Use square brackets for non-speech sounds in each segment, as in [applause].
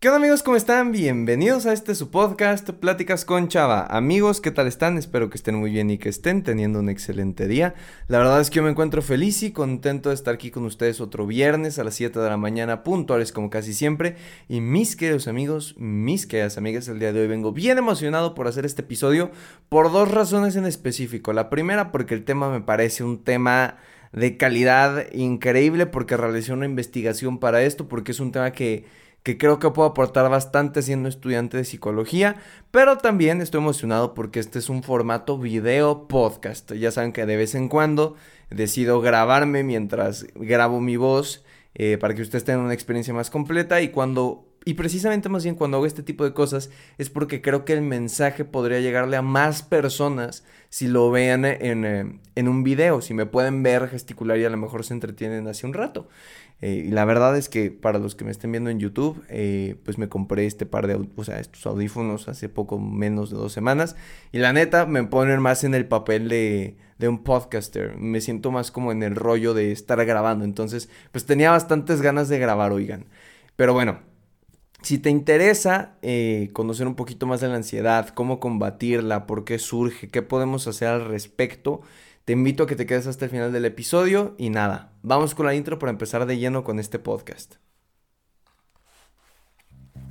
¿Qué onda amigos? ¿Cómo están? Bienvenidos a este su podcast, Pláticas con Chava. Amigos, ¿qué tal están? Espero que estén muy bien y que estén teniendo un excelente día. La verdad es que yo me encuentro feliz y contento de estar aquí con ustedes otro viernes a las 7 de la mañana, puntuales como casi siempre. Y mis queridos amigos, mis queridas amigas, el día de hoy vengo bien emocionado por hacer este episodio por dos razones en específico. La primera porque el tema me parece un tema de calidad increíble porque realicé una investigación para esto, porque es un tema que que creo que puedo aportar bastante siendo estudiante de psicología, pero también estoy emocionado porque este es un formato video podcast. Ya saben que de vez en cuando decido grabarme mientras grabo mi voz eh, para que ustedes tengan una experiencia más completa y cuando y precisamente más bien cuando hago este tipo de cosas es porque creo que el mensaje podría llegarle a más personas si lo vean en, eh, un video, si me pueden ver gesticular y a lo mejor se entretienen hace un rato. Eh, y la verdad es que para los que me estén viendo en YouTube, eh, pues me compré este par de, o sea, estos audífonos hace poco menos de dos semanas. Y la neta me ponen más en el papel de, de un podcaster. Me siento más como en el rollo de estar grabando. Entonces, pues tenía bastantes ganas de grabar, oigan. Pero bueno, si te interesa eh, conocer un poquito más de la ansiedad, cómo combatirla, por qué surge, qué podemos hacer al respecto, te invito a que te quedes hasta el final del episodio y nada, vamos con la intro para empezar de lleno con este podcast.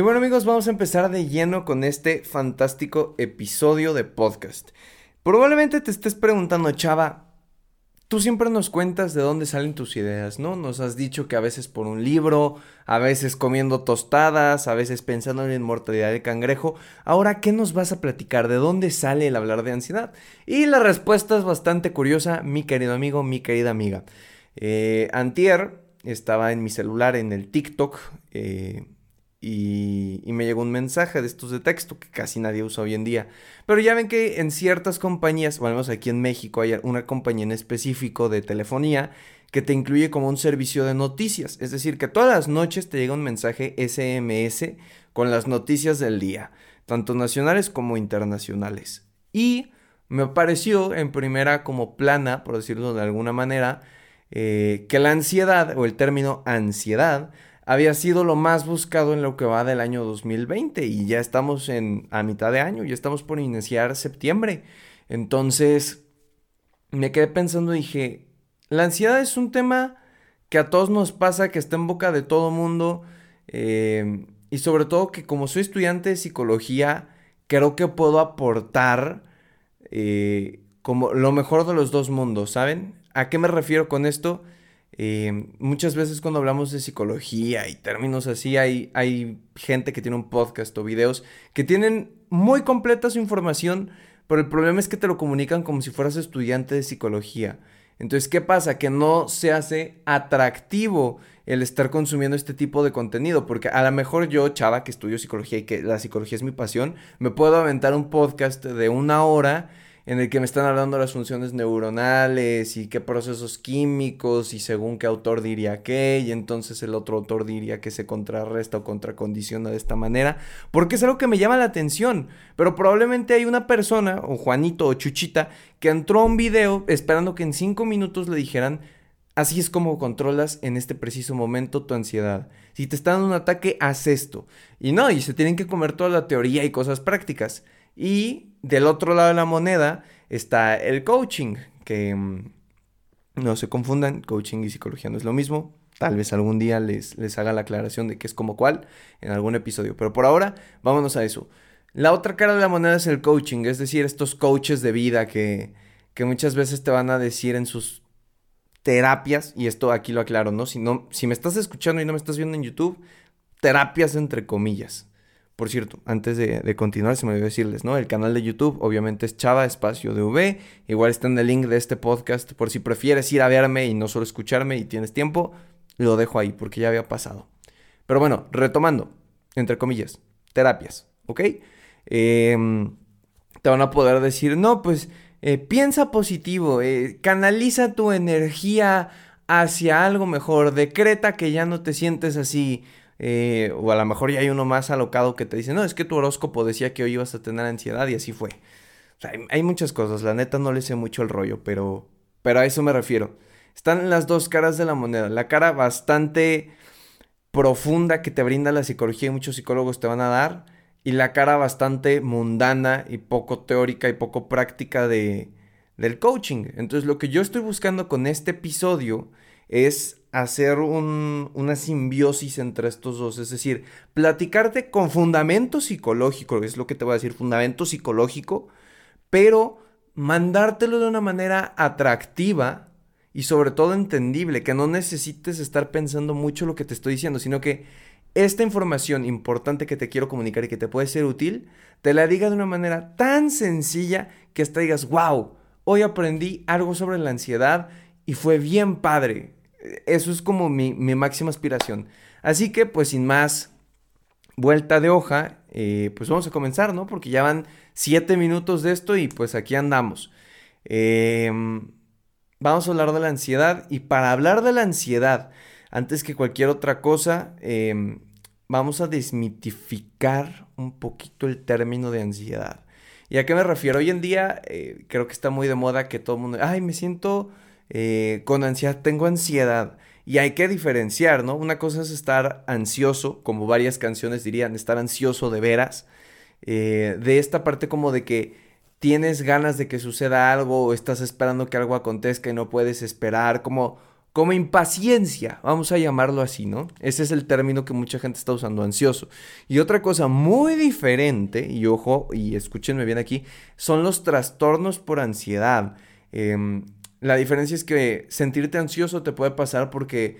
Y bueno amigos, vamos a empezar de lleno con este fantástico episodio de podcast. Probablemente te estés preguntando, Chava, tú siempre nos cuentas de dónde salen tus ideas, ¿no? Nos has dicho que a veces por un libro, a veces comiendo tostadas, a veces pensando en la inmortalidad del cangrejo. Ahora, ¿qué nos vas a platicar? ¿De dónde sale el hablar de ansiedad? Y la respuesta es bastante curiosa, mi querido amigo, mi querida amiga. Eh, antier estaba en mi celular en el TikTok. Eh, y, me llegó un mensaje de estos de texto que casi nadie usa hoy en día. Pero ya ven que en ciertas compañías, o al menos aquí en México, hay una compañía en específico de telefonía que te incluye como un servicio de noticias. Es decir, que todas las noches te llega un mensaje SMS con las noticias del día, tanto nacionales como internacionales. Y me pareció en primera como plana, por decirlo de alguna manera, eh, que la ansiedad o el término ansiedad había sido lo más buscado en lo que va del año 2020 y ya estamos en a mitad de año, ya estamos por iniciar septiembre. Entonces, me quedé pensando dije, la ansiedad es un tema que a todos nos pasa, que está en boca de todo mundo eh, y sobre todo que como soy estudiante de psicología, creo que puedo aportar eh, como lo mejor de los dos mundos, ¿saben? ¿A qué me refiero con esto? Eh, muchas veces cuando hablamos de psicología y términos así, hay, hay gente que tiene un podcast o videos que tienen muy completa su información, pero el problema es que te lo comunican como si fueras estudiante de psicología. Entonces, ¿qué pasa? Que no se hace atractivo el estar consumiendo este tipo de contenido, porque a lo mejor yo, chava, que estudio psicología y que la psicología es mi pasión, me puedo aventar un podcast de una hora en el que me están hablando las funciones neuronales y qué procesos químicos y según qué autor diría qué y entonces el otro autor diría que se contrarresta o contracondiciona de esta manera, porque es algo que me llama la atención, pero probablemente hay una persona, o Juanito o Chuchita, que entró a un video esperando que en cinco minutos le dijeran Así es como controlas en este preciso momento tu ansiedad. Si te está dando un ataque, haz esto. Y no, y se tienen que comer toda la teoría y cosas prácticas. Y del otro lado de la moneda está el coaching, que mm, no se confundan, coaching y psicología no es lo mismo. Tal vez algún día les, les haga la aclaración de qué es como cuál en algún episodio. Pero por ahora, vámonos a eso. La otra cara de la moneda es el coaching, es decir, estos coaches de vida que, que muchas veces te van a decir en sus terapias, y esto aquí lo aclaro, ¿no? Si, no, si me estás escuchando y no me estás viendo en YouTube, terapias entre comillas. Por cierto, antes de, continuar, se me olvidó decirles, ¿no? El canal de YouTube, obviamente, es Chava Espacio V. Igual está en el link de este podcast. Por si prefieres ir a verme y no solo escucharme y tienes tiempo, lo dejo ahí, porque ya había pasado. Pero bueno, retomando, entre comillas, terapias, ¿ok? Em, te van a poder decir, no, pues eh, piensa positivo, eh, canaliza tu energía hacia algo mejor, decreta que ya no te sientes así. Eh, o a lo mejor ya hay uno más alocado que te dice, no, es que tu horóscopo decía que hoy ibas a tener ansiedad y así fue. Hay, hay, muchas cosas, la neta no le sé mucho el rollo, pero, pero a eso me refiero. Están las dos caras de la moneda. La cara bastante profunda que te brinda la psicología y muchos psicólogos te van a dar y la cara bastante mundana y poco teórica y poco práctica de, del coaching. Entonces lo que yo estoy buscando con este episodio es hacer un, una simbiosis entre estos dos, es decir, platicarte con fundamento psicológico, es lo que te voy a decir, fundamento psicológico, pero mandártelo de una manera atractiva y sobre todo entendible, que no necesites estar pensando mucho lo que te estoy diciendo, sino que esta información importante que te quiero comunicar y que te puede ser útil, te la diga de una manera tan sencilla que hasta digas, wow, hoy aprendí algo sobre la ansiedad y fue bien padre. Eso es como mi, máxima aspiración. Así que, pues sin más vuelta de hoja, eh, pues vamos a comenzar, ¿no? Porque ya van siete minutos de esto y pues aquí andamos. Em, vamos a hablar de la ansiedad y para hablar de la ansiedad, antes que cualquier otra cosa, em, vamos a desmitificar un poquito el término de ansiedad. ¿Y a qué me refiero? Hoy en día eh, creo que está muy de moda que todo el mundo, ay, me siento eh, con ansiedad, tengo ansiedad. Y hay que diferenciar, ¿no? Una cosa es estar ansioso, como varias canciones dirían, estar ansioso de veras, eh, de esta parte como de que tienes ganas de que suceda algo o estás esperando que algo acontezca y no puedes esperar, como como impaciencia, vamos a llamarlo así, ¿no? Ese es el término que mucha gente está usando, ansioso. Y otra cosa muy diferente, y ojo, y escúchenme bien aquí, son los trastornos por ansiedad. Em, la diferencia es que sentirte ansioso te puede pasar porque,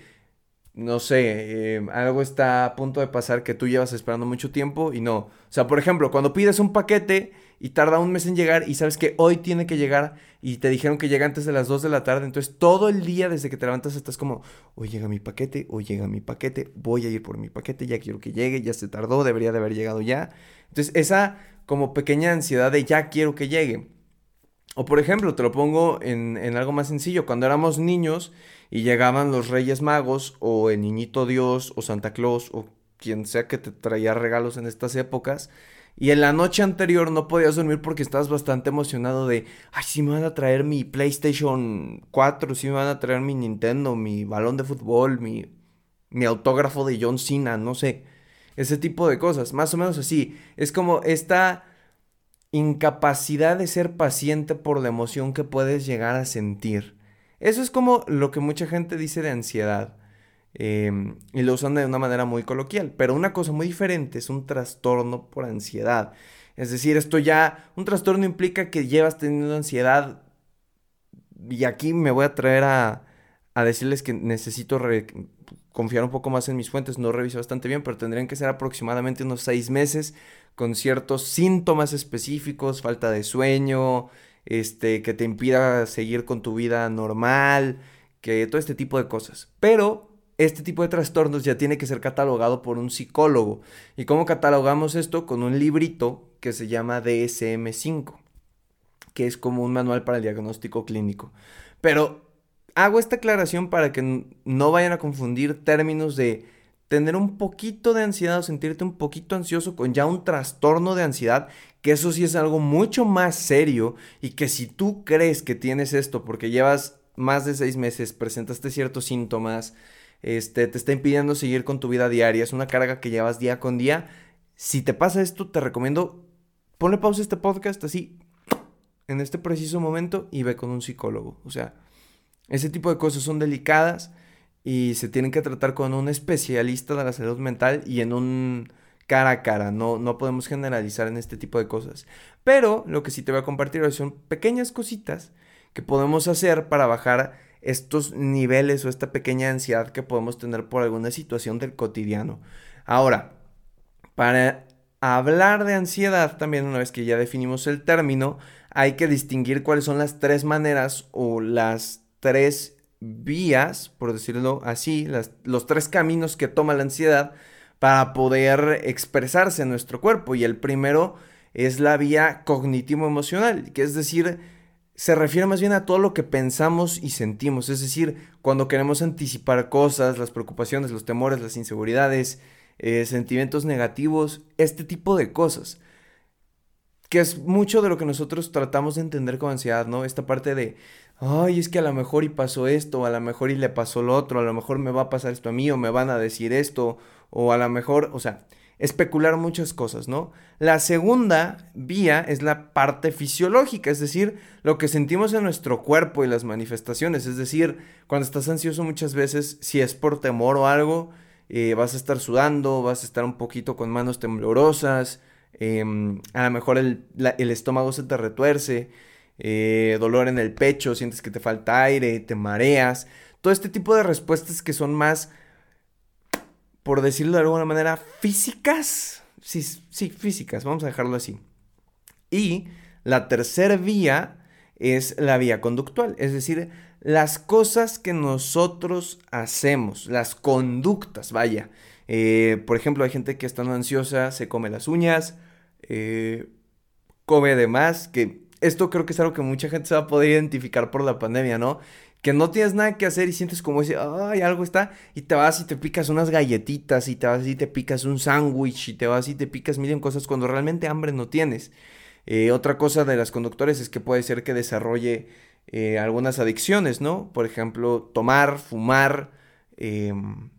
no sé, em, algo está a punto de pasar que tú llevas esperando mucho tiempo y no. O sea, por ejemplo, cuando pides un paquete y tarda un mes en llegar y sabes que hoy tiene que llegar y te dijeron que llega antes de las 2 de la tarde, entonces todo el día desde que te levantas estás como, hoy llega mi paquete, hoy llega mi paquete, voy a ir por mi paquete, ya quiero que llegue, ya se tardó, debería de haber llegado ya. Entonces esa como pequeña ansiedad de ya quiero que llegue. O por ejemplo, te lo pongo en, en algo más sencillo, cuando éramos niños y llegaban los Reyes Magos o el Niñito Dios o Santa Claus o quien sea que te traía regalos en estas épocas, y en la noche anterior no podías dormir porque estabas bastante emocionado de, ay, si me van a traer mi PlayStation 4, si me van a traer mi Nintendo, mi balón de fútbol, mi, mi autógrafo de John Cena, no sé. Ese tipo de cosas, más o menos así. Es como esta incapacidad de ser paciente por la emoción que puedes llegar a sentir. Eso es como lo que mucha gente dice de ansiedad. Em, y lo usan de una manera muy coloquial. Pero una cosa muy diferente es un trastorno por ansiedad. Es decir, esto ya, un trastorno implica que llevas teniendo ansiedad. Y aquí me voy a traer a, a decirles que necesito confiar un poco más en mis fuentes. No reviso bastante bien, pero tendrían que ser aproximadamente unos seis meses con ciertos síntomas específicos, falta de sueño, este, que te impida seguir con tu vida normal, que todo este tipo de cosas. Pero este tipo de trastornos ya tiene que ser catalogado por un psicólogo. ¿Y cómo catalogamos esto? Con un librito que se llama DSM5, que es como un manual para el diagnóstico clínico. Pero hago esta aclaración para que no vayan a confundir términos de tener un poquito de ansiedad o sentirte un poquito ansioso con ya un trastorno de ansiedad, que eso sí es algo mucho más serio y que si tú crees que tienes esto porque llevas más de seis meses, presentaste ciertos síntomas, este, te está impidiendo seguir con tu vida diaria, es una carga que llevas día con día. Si te pasa esto, te recomiendo, ponle pausa a este podcast así, en este preciso momento, y ve con un psicólogo. O sea, ese tipo de cosas son delicadas y se tienen que tratar con un especialista de la salud mental y en un cara a cara, no, no podemos generalizar en este tipo de cosas. Pero lo que sí te voy a compartir hoy son pequeñas cositas que podemos hacer para bajar estos niveles o esta pequeña ansiedad que podemos tener por alguna situación del cotidiano. Ahora, para hablar de ansiedad, también una vez que ya definimos el término, hay que distinguir cuáles son las tres maneras o las tres vías, por decirlo así, los tres caminos que toma la ansiedad para poder expresarse en nuestro cuerpo. Y el primero es la vía cognitivo-emocional, que es decir, se refiere más bien a todo lo que pensamos y sentimos, es decir, cuando queremos anticipar cosas, las preocupaciones, los temores, las inseguridades, eh, sentimientos negativos, este tipo de cosas. Que es mucho de lo que nosotros tratamos de entender con ansiedad, ¿no? Esta parte de, ay, es que a lo mejor y pasó esto, a lo mejor y le pasó lo otro, a lo mejor me va a pasar esto a mí, o me van a decir esto, o a lo mejor, o sea, especular muchas cosas, ¿no? La segunda vía es la parte fisiológica, es decir, lo que sentimos en nuestro cuerpo y las manifestaciones, es decir, cuando estás ansioso muchas veces, si es por temor o algo, eh, vas a estar sudando, vas a estar un poquito con manos temblorosas, em, a lo mejor el, estómago se te retuerce, eh, dolor en el pecho, sientes que te falta aire, te mareas, todo este tipo de respuestas que son más por decirlo de alguna manera, físicas. Sí, sí, físicas, vamos a dejarlo así. Y la tercera vía es la vía conductual, es decir, las cosas que nosotros hacemos, las conductas, vaya. Eh, por ejemplo, hay gente que estando ansiosa se come las uñas, eh, come de más, que esto creo que es algo que mucha gente se va a poder identificar por la pandemia, ¿no? que no tienes nada que hacer y sientes como ese, ay, algo está, y te vas y te picas unas galletitas, y te vas y te picas un sándwich, y te vas y te picas mil cosas cuando realmente hambre no tienes. Eh, otra cosa de las conductores es que puede ser que desarrolle eh, algunas adicciones, ¿no? Por ejemplo, tomar, fumar, em,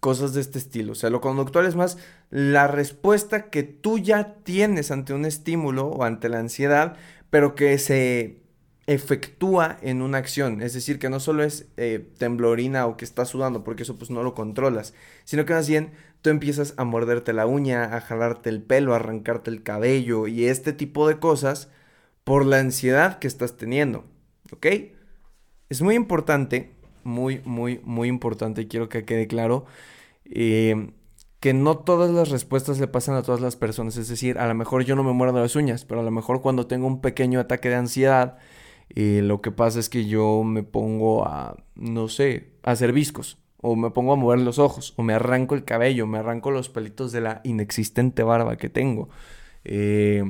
cosas de este estilo. O sea, lo conductual es más la respuesta que tú ya tienes ante un estímulo o ante la ansiedad, pero que se efectúa en una acción. Es decir, que no solo es eh, temblorina o que estás sudando, porque eso pues no lo controlas, sino que más bien tú empiezas a morderte la uña, a jalarte el pelo, a arrancarte el cabello y este tipo de cosas por la ansiedad que estás teniendo. ¿Ok? Es muy importante, muy, muy, muy importante, y quiero que quede claro, eh, que no todas las respuestas le pasan a todas las personas. Es decir, a lo mejor yo no me muerdo las uñas, pero a lo mejor cuando tengo un pequeño ataque de ansiedad, y lo que pasa es que yo me pongo a, no sé, a hacer viscos. O me pongo a mover los ojos. O me arranco el cabello. Me arranco los pelitos de la inexistente barba que tengo. Eh,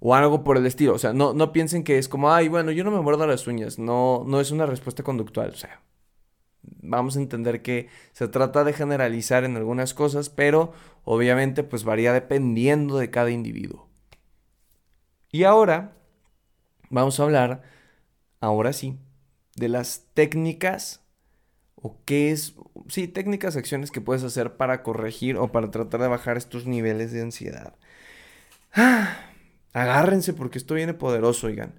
o algo por el estilo. O sea, no, no piensen que es como, ay, bueno, yo no me muerdo las uñas. No, no es una respuesta conductual. O sea, vamos a entender que se trata de generalizar en algunas cosas, pero obviamente pues varía dependiendo de cada individuo. Y ahora vamos a hablar ahora sí, de las técnicas o qué es, sí, técnicas, acciones que puedes hacer para corregir o para tratar de bajar estos niveles de ansiedad. Ah, agárrense porque esto viene poderoso, oigan.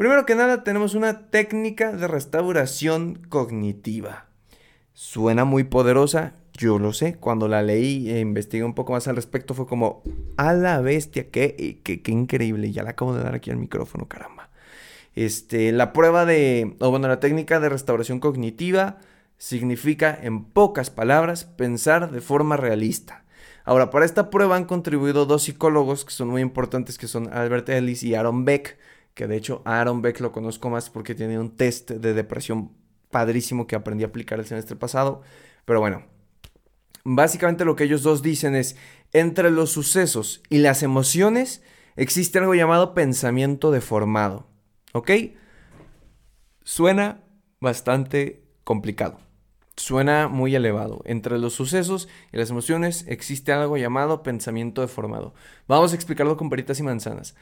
Primero que nada, tenemos una técnica de restauración cognitiva. Suena muy poderosa, yo lo sé. Cuando la leí e investigué un poco más al respecto, fue como, a la bestia, qué, qué, qué increíble. Ya la acabo de dar aquí al micrófono, caramba. Este, la prueba de, o bueno, la técnica de restauración cognitiva significa, en pocas palabras, pensar de forma realista. Ahora, para esta prueba han contribuido dos psicólogos que son muy importantes, que son Albert Ellis y Aaron Beck, que de hecho Aaron Beck lo conozco más porque tiene un test de depresión padrísimo que aprendí a aplicar el semestre pasado. Pero bueno, básicamente lo que ellos dos dicen es, entre los sucesos y las emociones existe algo llamado pensamiento deformado. ¿Ok? Suena bastante complicado. Suena muy elevado. Entre los sucesos y las emociones existe algo llamado pensamiento deformado. Vamos a explicarlo con peritas y manzanas.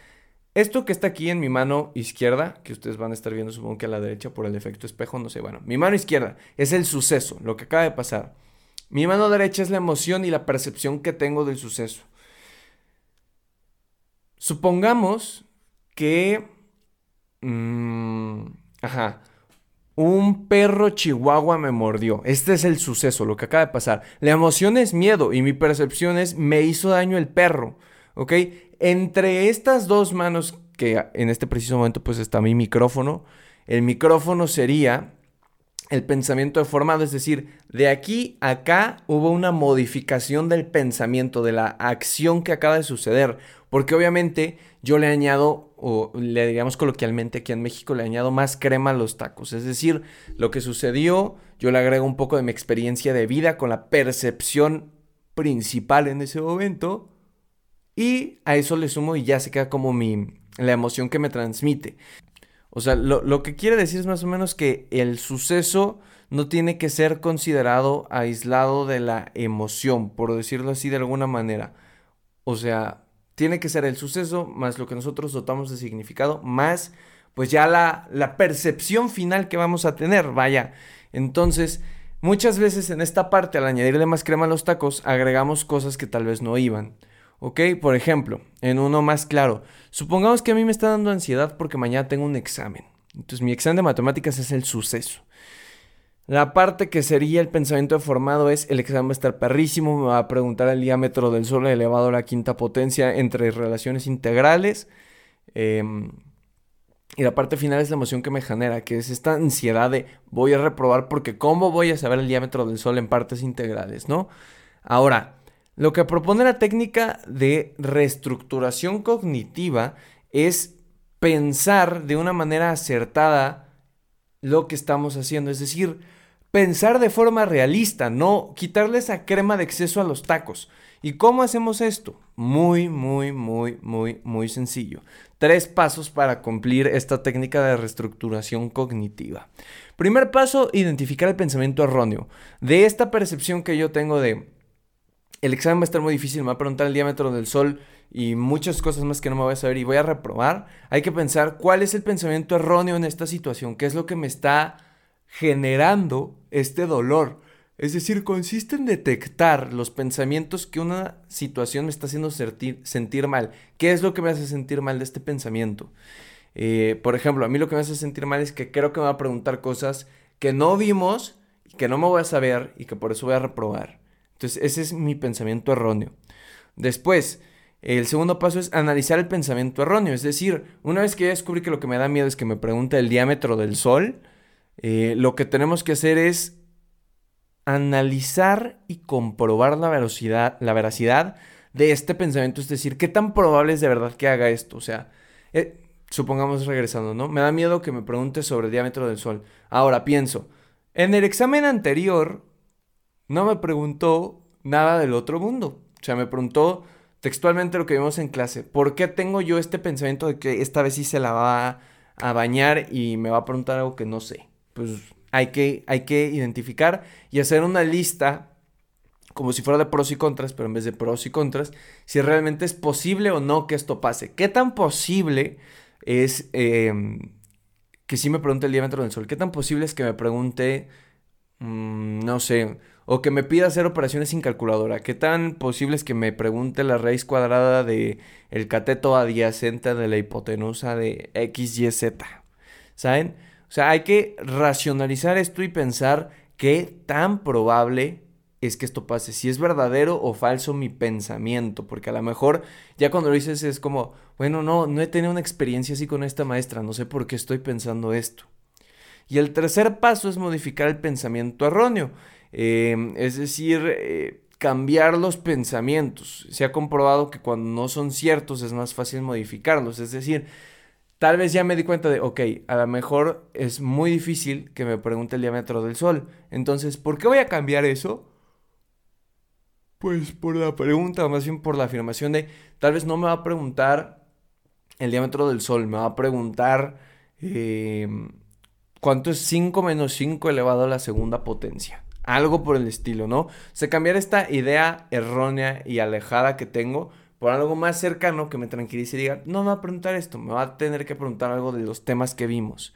Esto que está aquí en mi mano izquierda, que ustedes van a estar viendo supongo que a la derecha por el efecto espejo, no sé, bueno, mi mano izquierda es el suceso, lo que acaba de pasar. Mi mano derecha es la emoción y la percepción que tengo del suceso. Supongamos que Mm, ajá. Un perro chihuahua me mordió. Este es el suceso, lo que acaba de pasar. La emoción es miedo y mi percepción es me hizo daño el perro. ¿Ok? Entre estas dos manos, que en este preciso momento pues está mi micrófono, el micrófono sería el pensamiento deformado, es decir, de aquí a acá hubo una modificación del pensamiento, de la acción que acaba de suceder, porque obviamente yo le añado, o le digamos coloquialmente aquí en México, le añado más crema a los tacos, es decir, lo que sucedió, yo le agrego un poco de mi experiencia de vida con la percepción principal en ese momento, Y a eso le sumo y ya se queda como mi, la emoción que me transmite. O sea, lo, lo que quiere decir es más o menos que el suceso no tiene que ser considerado aislado de la emoción, por decirlo así de alguna manera. O sea, tiene que ser el suceso más lo que nosotros dotamos de significado, más pues ya la, la percepción final que vamos a tener, vaya. Entonces, muchas veces en esta parte, al añadirle más crema a los tacos, agregamos cosas que tal vez no iban. ¿Ok? Por ejemplo, en uno más claro, supongamos que a mí me está dando ansiedad porque mañana tengo un examen. Entonces mi examen de matemáticas es el suceso. La parte que sería el pensamiento formado es el examen va a estar perrísimo, me va a preguntar el diámetro del Sol elevado a la quinta potencia entre relaciones integrales. Em, y la parte final es la emoción que me genera, que es esta ansiedad de voy a reprobar porque cómo voy a saber el diámetro del Sol en partes integrales, ¿no? Ahora, lo que propone la técnica de reestructuración cognitiva es pensar de una manera acertada lo que estamos haciendo, es decir, pensar de forma realista, no quitarle esa crema de exceso a los tacos. ¿Y cómo hacemos esto? Muy, muy, muy, muy, muy sencillo. Tres pasos para cumplir esta técnica de reestructuración cognitiva. Primer paso, identificar el pensamiento erróneo. De esta percepción que yo tengo de el examen va a estar muy difícil, me va a preguntar el diámetro del sol y muchas cosas más que no me voy a saber y voy a reprobar, hay que pensar cuál es el pensamiento erróneo en esta situación, qué es lo que me está generando este dolor. Es decir, consiste en detectar los pensamientos que una situación me está haciendo sentir, mal. ¿Qué es lo que me hace sentir mal de este pensamiento? Eh, por ejemplo, a mí lo que me hace sentir mal es que creo que me va a preguntar cosas que no vimos, que no me voy a saber y que por eso voy a reprobar. Entonces, ese es mi pensamiento erróneo. Después, el segundo paso es analizar el pensamiento erróneo. Es decir, una vez que ya descubrí que lo que me da miedo es que me pregunte el diámetro del Sol, eh, lo que tenemos que hacer es analizar y comprobar la veracidad, la veracidad de este pensamiento. Es decir, qué tan probable es de verdad que haga esto. O sea, eh, supongamos regresando, ¿no? Me da miedo que me pregunte sobre el diámetro del Sol. Ahora pienso, en el examen anterior no me preguntó nada del otro mundo. O sea, me preguntó textualmente lo que vimos en clase. ¿Por qué tengo yo este pensamiento de que esta vez sí se la va a bañar y me va a preguntar algo que no sé? pues hay que, hay que identificar y hacer una lista como si fuera de pros y contras, pero en vez de pros y contras, si realmente es posible o no que esto pase. ¿Qué tan posible es em, que si me pregunte el diámetro del sol? ¿Qué tan posible es que me pregunte, mm, no sé, o que me pida hacer operaciones sin calculadora? ¿Qué tan posible es que me pregunte la raíz cuadrada de el cateto adyacente de la hipotenusa de x, y, z? ¿Saben? O sea, hay que racionalizar esto y pensar qué tan probable es que esto pase, si es verdadero o falso mi pensamiento, porque a lo mejor ya cuando lo dices es como, bueno, no, no he tenido una experiencia así con esta maestra, no sé por qué estoy pensando esto. Y el tercer paso es modificar el pensamiento erróneo, em, es decir, eh, cambiar los pensamientos. Se ha comprobado que cuando no son ciertos es más fácil modificarlos, es decir, Tal vez ya me di cuenta de, ok, a lo mejor es muy difícil que me pregunte el diámetro del Sol. Entonces, ¿por qué voy a cambiar eso? Pues por la pregunta, más bien por la afirmación de, tal vez no me va a preguntar el diámetro del Sol, me va a preguntar em, cuánto es 5 menos 5 elevado a la segunda potencia. Algo por el estilo, ¿no? O sea, cambiar esta idea errónea y alejada que tengo por algo más cercano que me tranquilice y diga, no me va a preguntar esto, me va a tener que preguntar algo de los temas que vimos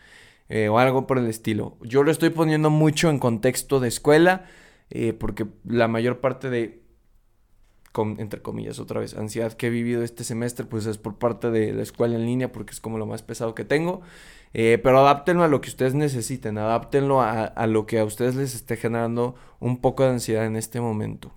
eh, o algo por el estilo. Yo lo estoy poniendo mucho en contexto de escuela eh, porque la mayor parte de, entre comillas, otra vez, ansiedad que he vivido este semestre, pues es por parte de la escuela en línea porque es como lo más pesado que tengo. Eh, pero adáptenlo a lo que ustedes necesiten, adáptenlo a, a lo que a ustedes les esté generando un poco de ansiedad en este momento.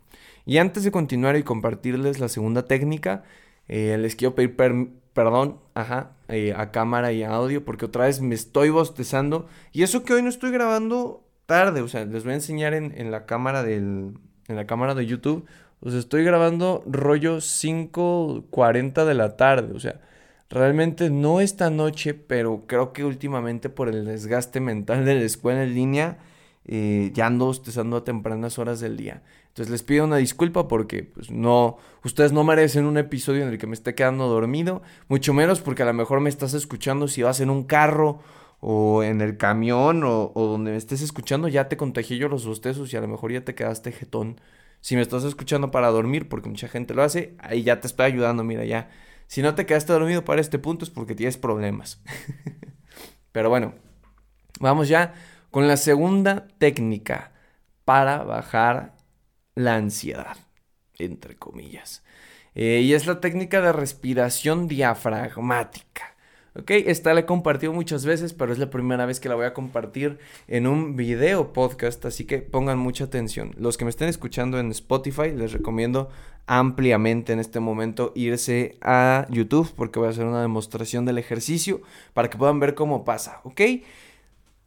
Y antes de continuar y compartirles la segunda técnica, eh, les quiero pedir perdón ajá, eh, a cámara y a audio porque otra vez me estoy bostezando. Y eso que hoy no estoy grabando tarde, o sea, les voy a enseñar en, la cámara del, en la cámara de YouTube. O sea, estoy grabando rollo 5.40 de la tarde, o sea, realmente no esta noche, pero creo que últimamente por el desgaste mental de la escuela en línea eh, ya ando bostezando a tempranas horas del día. Entonces les pido una disculpa porque pues no, ustedes no merecen un episodio en el que me esté quedando dormido, mucho menos porque a lo mejor me estás escuchando si vas en un carro o en el camión o, donde me estés escuchando, ya te contagié yo los bostezos y a lo mejor ya te quedaste jetón. Si me estás escuchando para dormir, porque mucha gente lo hace, ahí ya te estoy ayudando, mira, ya. Si no te quedaste dormido para este punto es porque tienes problemas. [laughs] Pero bueno, vamos ya con la segunda técnica para bajar la ansiedad, entre comillas. Eh, y es la técnica de respiración diafragmática. Ok, esta la he compartido muchas veces, pero es la primera vez que la voy a compartir en un video podcast, así que pongan mucha atención. Los que me estén escuchando en Spotify, les recomiendo ampliamente en este momento irse a YouTube porque voy a hacer una demostración del ejercicio para que puedan ver cómo pasa, ¿ok?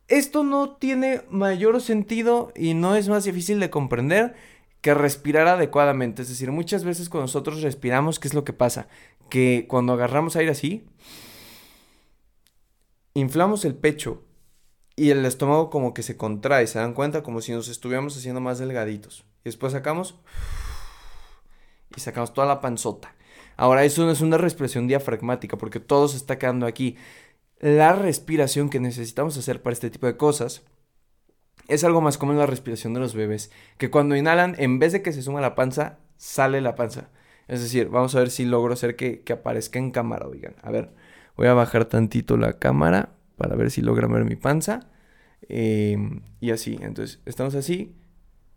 Esto no tiene mayor sentido y no es más difícil de comprender que respirar adecuadamente. Es decir, muchas veces cuando nosotros respiramos, ¿qué es lo que pasa? Que cuando agarramos aire así, inflamos el pecho y el estómago como que se contrae, ¿se dan cuenta? Como si nos estuviéramos haciendo más delgaditos. Y después sacamos y sacamos toda la panzota. Ahora, eso no es una respiración diafragmática porque todo se está quedando aquí. La respiración que necesitamos hacer para este tipo de cosas es algo más como la respiración de los bebés, que cuando inhalan, en vez de que se suma la panza, sale la panza. Es decir, vamos a ver si logro hacer que, que aparezca en cámara, oigan. A ver. Voy a bajar tantito la cámara para ver si logra ver mi panza. Em, y así, entonces estamos así.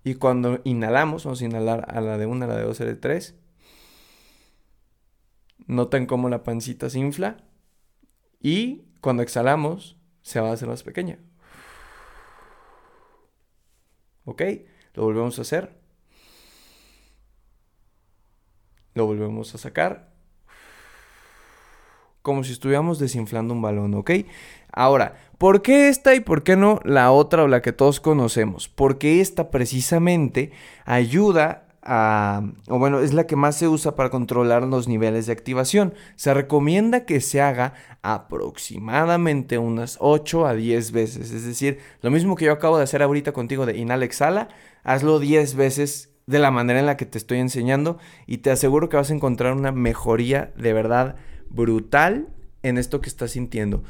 Y cuando inhalamos, vamos a inhalar a la de 1, a la de 2, a la de 3. Notan cómo la pancita se infla. Y cuando exhalamos, se va a hacer más pequeña. ¿Ok? Lo volvemos a hacer. Lo volvemos a sacar como si estuviéramos desinflando un balón, ¿ok? Ahora, ¿por qué esta y por qué no la otra o la que todos conocemos? Porque esta precisamente ayuda a, o bueno, es la que más se usa para controlar los niveles de activación. Se recomienda que se haga aproximadamente unas 8 a 10 veces. Es decir, lo mismo que yo acabo de hacer ahorita contigo de inhala, exhala, hazlo 10 veces de la manera en la que te estoy enseñando y te aseguro que vas a encontrar una mejoría de verdad brutal en esto que estás sintiendo.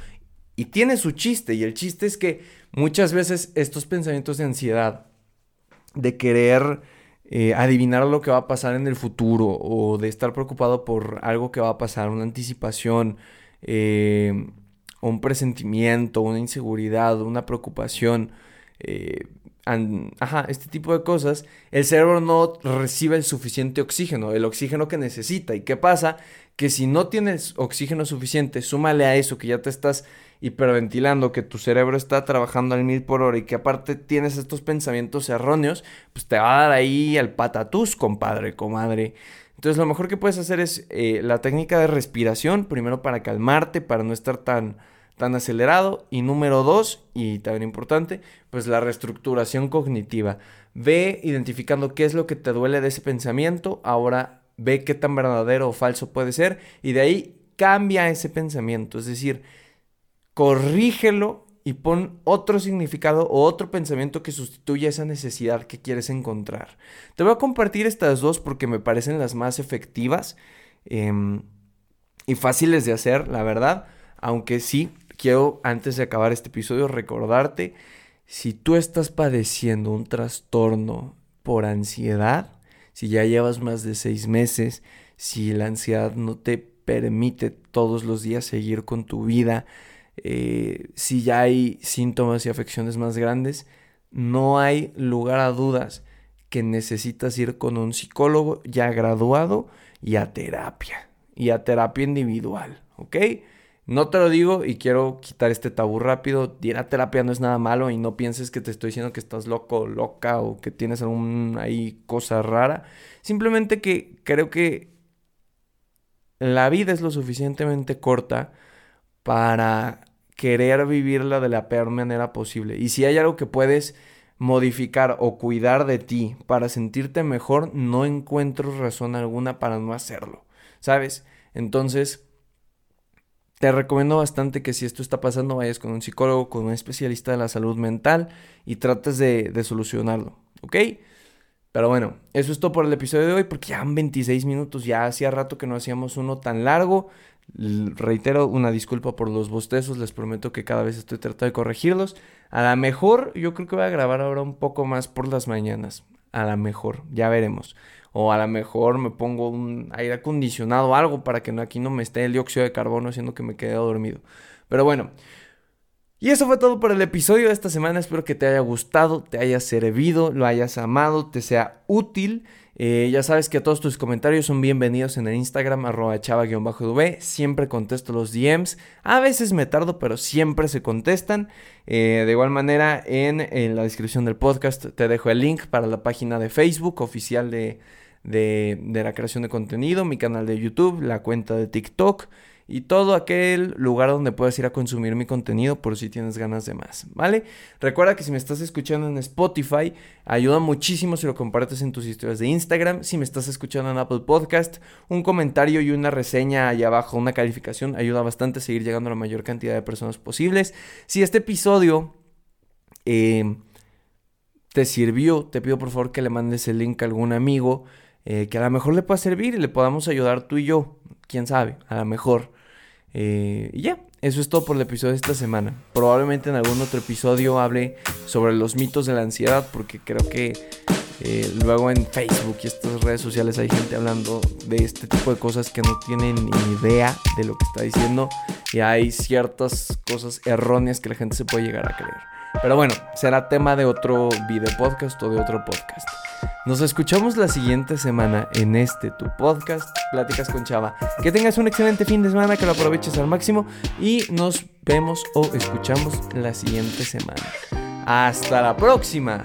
Y tiene su chiste, y el chiste es que muchas veces estos pensamientos de ansiedad, de querer eh, adivinar lo que va a pasar en el futuro, o de estar preocupado por algo que va a pasar, una anticipación, eh, un presentimiento, una inseguridad, una preocupación, eh, ajá, este tipo de cosas, el cerebro no recibe el suficiente oxígeno, el oxígeno que necesita. ¿Y qué pasa? Que si no tienes oxígeno suficiente, súmale a eso que ya te estás hiperventilando, que tu cerebro está trabajando al mil por hora y que aparte tienes estos pensamientos erróneos, pues te va a dar ahí al patatús, compadre, comadre. Entonces lo mejor que puedes hacer es eh, la técnica de respiración, primero para calmarte, para no estar tan tan acelerado. Y número dos, y también importante, pues la reestructuración cognitiva. Ve identificando qué es lo que te duele de ese pensamiento, ahora ve qué tan verdadero o falso puede ser y de ahí cambia ese pensamiento, es decir, corrígelo y pon otro significado o otro pensamiento que sustituya esa necesidad que quieres encontrar. Te voy a compartir estas dos porque me parecen las más efectivas em, y fáciles de hacer, la verdad, aunque sí, quiero antes de acabar este episodio recordarte, si tú estás padeciendo un trastorno por ansiedad, si ya llevas más de seis meses, si la ansiedad no te permite todos los días seguir con tu vida, eh, si ya hay síntomas y afecciones más grandes, no hay lugar a dudas que necesitas ir con un psicólogo ya graduado y a terapia, y a terapia individual, ¿ok? No te lo digo y quiero quitar este tabú rápido. Ir a terapia no es nada malo y no pienses que te estoy diciendo que estás loco, loca o que tienes alguna ahí cosa rara. Simplemente que creo que la vida es lo suficientemente corta para querer vivirla de la peor manera posible. Y si hay algo que puedes modificar o cuidar de ti para sentirte mejor, no encuentro razón alguna para no hacerlo. ¿Sabes? Entonces te recomiendo bastante que si esto está pasando, vayas con un psicólogo, con un especialista de la salud mental y trates de, solucionarlo, ¿ok? Pero bueno, eso es todo por el episodio de hoy porque ya han 26 minutos, ya hacía rato que no hacíamos uno tan largo. Reitero una disculpa por los bostezos, les prometo que cada vez estoy tratando de corregirlos. A lo mejor yo creo que voy a grabar ahora un poco más por las mañanas. A lo mejor, ya veremos. O a lo mejor me pongo un aire acondicionado o algo para que aquí no me esté el dióxido de carbono haciendo que me quede dormido. Pero bueno, y eso fue todo por el episodio de esta semana. Espero que te haya gustado, te haya servido, lo hayas amado, te sea útil. Eh, ya sabes que todos tus comentarios son bienvenidos en el Instagram, arroba chava-v. Siempre contesto los DMs. A veces me tardo, pero siempre se contestan. Eh, de igual manera, en, la descripción del podcast te dejo el link para la página de Facebook oficial de la creación de contenido, mi canal de YouTube, la cuenta de TikTok y todo aquel lugar donde puedas ir a consumir mi contenido por si tienes ganas de más, ¿vale? Recuerda que si me estás escuchando en Spotify, ayuda muchísimo si lo compartes en tus historias de Instagram. Si me estás escuchando en Apple Podcast, un comentario y una reseña allá abajo, una calificación, ayuda bastante a seguir llegando a la mayor cantidad de personas posibles. Si este episodio... Eh, te sirvió, te pido por favor que le mandes el link a algún amigo eh, que a lo mejor le pueda servir y le podamos ayudar tú y yo. Quién sabe, a lo mejor. Eh, y ya, eso es todo por el episodio de esta semana. Probablemente en algún otro episodio hable sobre los mitos de la ansiedad, porque creo que eh, luego en Facebook y estas redes sociales hay gente hablando de este tipo de cosas que no tienen ni idea de lo que está diciendo y hay ciertas cosas erróneas que la gente se puede llegar a creer. Pero bueno, será tema de otro video podcast o de otro podcast. Nos escuchamos la siguiente semana en este tu podcast, Pláticas con Chava. Que tengas un excelente fin de semana, que lo aproveches al máximo y nos vemos o escuchamos la siguiente semana. Hasta la próxima.